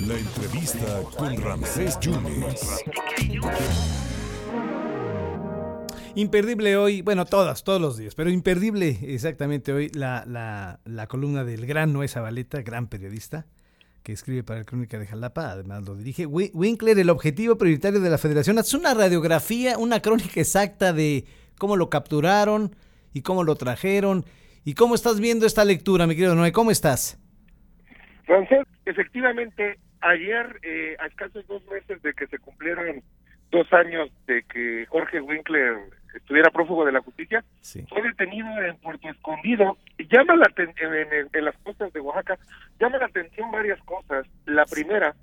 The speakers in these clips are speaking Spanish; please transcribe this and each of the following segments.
La entrevista con Ramsés Yunes. Imperdible hoy, bueno, todas, todos los días, pero imperdible exactamente hoy la, la, la columna del gran Noé Zabaleta, gran periodista, que escribe para el Crónica de Jalapa, además lo dirige. Winkler, el objetivo prioritario de la federación, es una radiografía, una crónica exacta de cómo lo capturaron y cómo lo trajeron. ¿Y cómo estás viendo esta lectura, mi querido Noé? ¿Cómo estás? Francés, efectivamente, ayer, eh, a escasos dos meses de que se cumplieron dos años de que Jorge Winkler estuviera prófugo de la justicia, fue detenido en Puerto Escondido. Llama la en, en, las costas de Oaxaca, llama la atención varias cosas. La primera,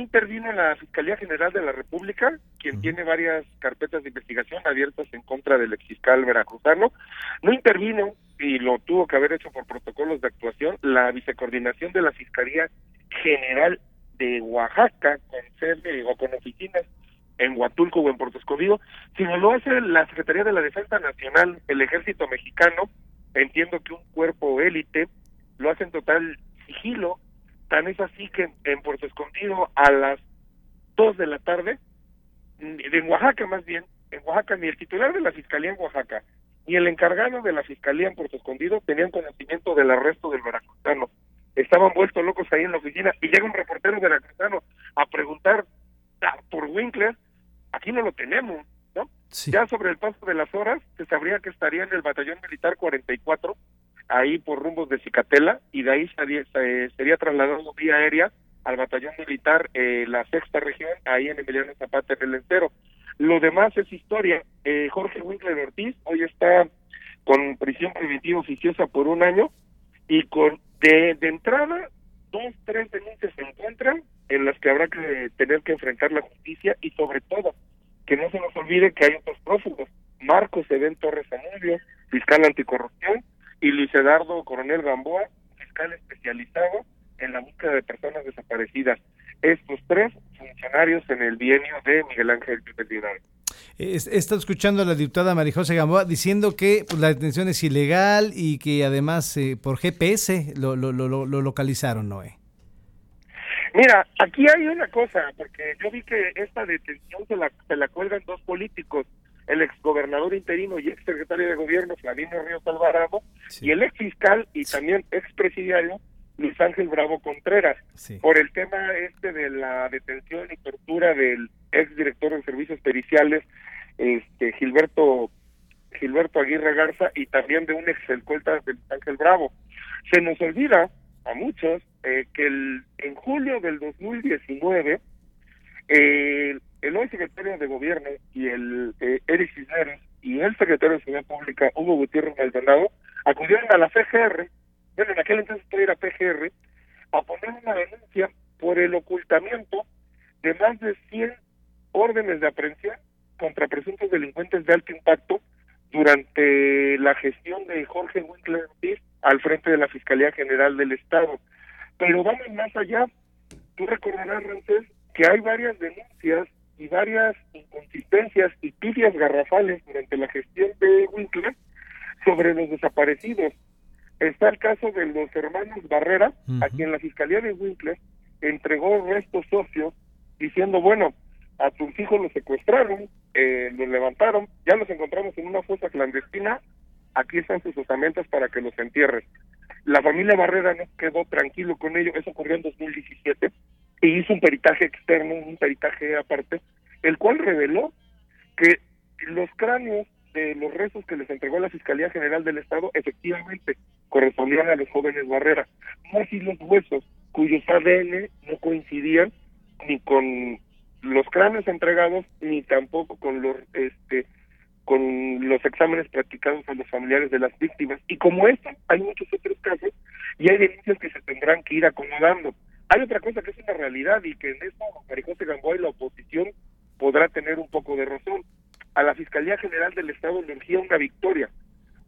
intervino la Fiscalía General de la República, quien tiene varias carpetas de investigación abiertas en contra del exfiscal veracruzano. No intervino, y lo tuvo que haber hecho por protocolos de actuación, la vicecoordinación de la Fiscalía General de Oaxaca, con sede o con oficinas en Huatulco o en Puerto Escondido, sino lo hace la Secretaría de la Defensa Nacional, el Ejército Mexicano, entiendo que un cuerpo élite, lo hace en total sigilo, tan es así que en Puerto Escondido a las 2 de la tarde, en Oaxaca más bien, en Oaxaca ni el titular de la Fiscalía en Oaxaca, ni el encargado de la Fiscalía en Puerto Escondido tenían conocimiento del arresto del veracruzano. Estaban vueltos locos ahí en la oficina y llega un reportero veracruzano a preguntar ah, por Winkler aquí no lo tenemos, ¿no? Ya sobre el paso de las horas se sabría que estaría en el batallón militar 44, ahí por rumbos de Cicatela, y de ahí sería, sería trasladado vía aérea al batallón militar eh, la sexta región, ahí en Emiliano Zapata, en el entero. Lo demás es historia. Eh, Jorge Winkler Ortiz hoy está con prisión preventiva oficiosa por un año y con de, de entrada dos, tres denuncias se encuentran en las que habrá que tener que enfrentar la justicia y sobre todo que no se nos olvide que hay otros prófugos, Marcos Edén Torres Amudio, fiscal anticorrupción, y Luis Eduardo Coronel Gamboa, fiscal especializado en la búsqueda de personas desaparecidas. Estos tres funcionarios en el bienio de Miguel Ángel Pérez He estado escuchando a la diputada Marijose Gamboa diciendo que pues, la detención es ilegal y que además eh, por GPS lo, lo, lo, lo localizaron, Noé. Mira, aquí hay una cosa, porque yo vi que esta detención se la, se la cuelgan dos políticos, el exgobernador interino y exsecretario de gobierno, Flavino Ríos Alvarado, y el exfiscal y también expresidiario, Luis Ángel Bravo Contreras, por el tema este de la detención y tortura del exdirector de servicios periciales, este Gilberto Gilberto Aguirre Garza, y también de un ex de Luis Ángel Bravo. Se nos olvida a muchos eh, que el, en julio del 2019 eh, el hoy secretario de gobierno y el eh, Eric Cisneros y el secretario de Seguridad Pública Hugo Gutiérrez Maldonado acudieron a la PGR, bueno en aquel entonces era PGR, a poner una denuncia por el ocultamiento de más de 100 órdenes de aprehensión contra presuntos delincuentes de alto impacto durante la gestión de Jorge Winkler al frente de la Fiscalía General del Estado. Pero vamos más allá. Tú recordarás, Rancés, que hay varias denuncias y varias inconsistencias y pifias garrafales durante la gestión de Winkler sobre los desaparecidos. Está el caso de los hermanos Barrera, a quien la Fiscalía de Winkler entregó restos socios diciendo, bueno, a tus hijos los secuestraron, eh, los levantaron, ya los encontramos en una fosa clandestina, aquí están sus osamentas para que los entierres. La familia Barrera no quedó tranquilo con ello, eso ocurrió en 2017, y hizo un peritaje externo, un peritaje aparte, el cual reveló que los cráneos de los restos que les entregó la Fiscalía General del Estado efectivamente correspondían a los jóvenes Barrera, no así los huesos, cuyos ADN no coincidían ni con los cráneos entregados ni tampoco con los este con los exámenes practicados a los familiares de las víctimas. Y como esto hay muchos otros casos y hay denuncias que se tendrán que ir acomodando hay otra cosa que es una realidad y que en esto Marijose Gamboa y la oposición podrá tener un poco de razón. A la Fiscalía General del Estado le urgía una victoria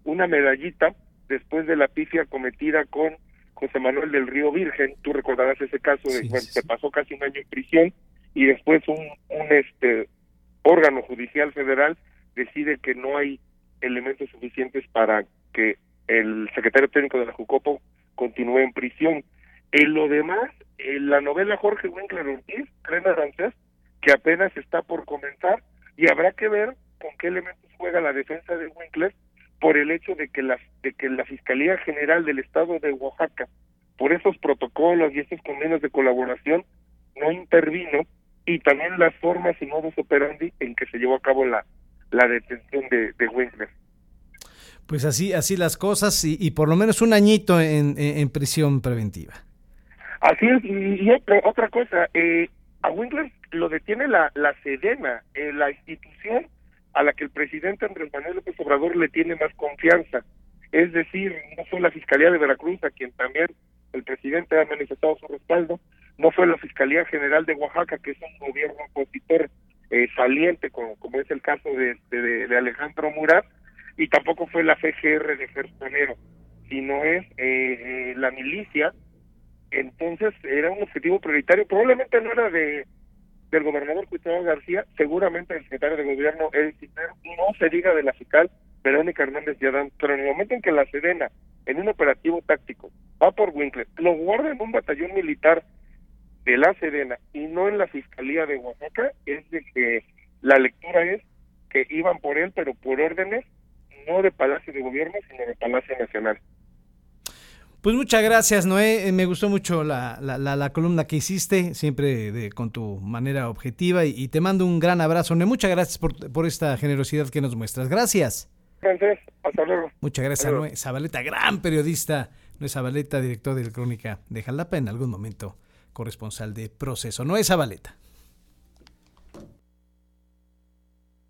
una medallita después de la pifia cometida con José Manuel del Río Virgen. Tú recordarás ese caso de cuando se pasó casi un año en prisión y después un, un este órgano judicial federal decide que no hay elementos suficientes para que el secretario técnico de la Jucopo continúe en prisión. En lo demás, la novela Jorge Winkler Ortiz, Crena Arancés, que apenas está por comenzar, y habrá que ver con qué elementos juega la defensa de Winkler por el hecho de que la, de que la Fiscalía General del Estado de Oaxaca, por esos protocolos y esos convenios de colaboración, no intervino, y también las formas y modos operandi en que se llevó a cabo la, la detención de, de Winkler. Pues así, así las cosas, y, y por lo menos un añito en, en, prisión preventiva. Así es, y, otra, otra cosa, eh, a Winkler lo detiene la, la Sedena, eh, la institución a la que el presidente Andrés Manuel López Obrador le tiene más confianza. Es decir, no fue la Fiscalía de Veracruz a quien también el presidente ha manifestado su respaldo, no fue la Fiscalía General de Oaxaca, que es un gobierno opositor eh, saliente, como, como es el caso de, de, Alejandro Murat, y tampoco fue la FGR de Gersonero, sino es eh, la milicia. Entonces era un objetivo prioritario, probablemente no era de del gobernador Gustavo García, seguramente el secretario de gobierno Eric no se diga de la fiscal Verónica Hernández Adán, pero en el momento en que la Sedena, en un operativo táctico, va por Winkler, lo guarda en un batallón militar de la Sedena y no en la Fiscalía de Oaxaca, es de que la lectura es que iban por él, pero por órdenes no de Palacio de Gobierno, sino de Palacio Nacional. Pues muchas gracias, Noé. Eh, me gustó mucho la, la, la, columna que hiciste, siempre de, con tu manera objetiva, y, te mando un gran abrazo, Noé. Muchas gracias por, por esta generosidad que nos muestras. Gracias. Gracias, hasta luego. Muchas gracias, Noé Zabaleta, gran periodista. Noé Zabaleta, director de Crónica de Jalapa, en algún momento corresponsal de Proceso. Noé Zabaleta.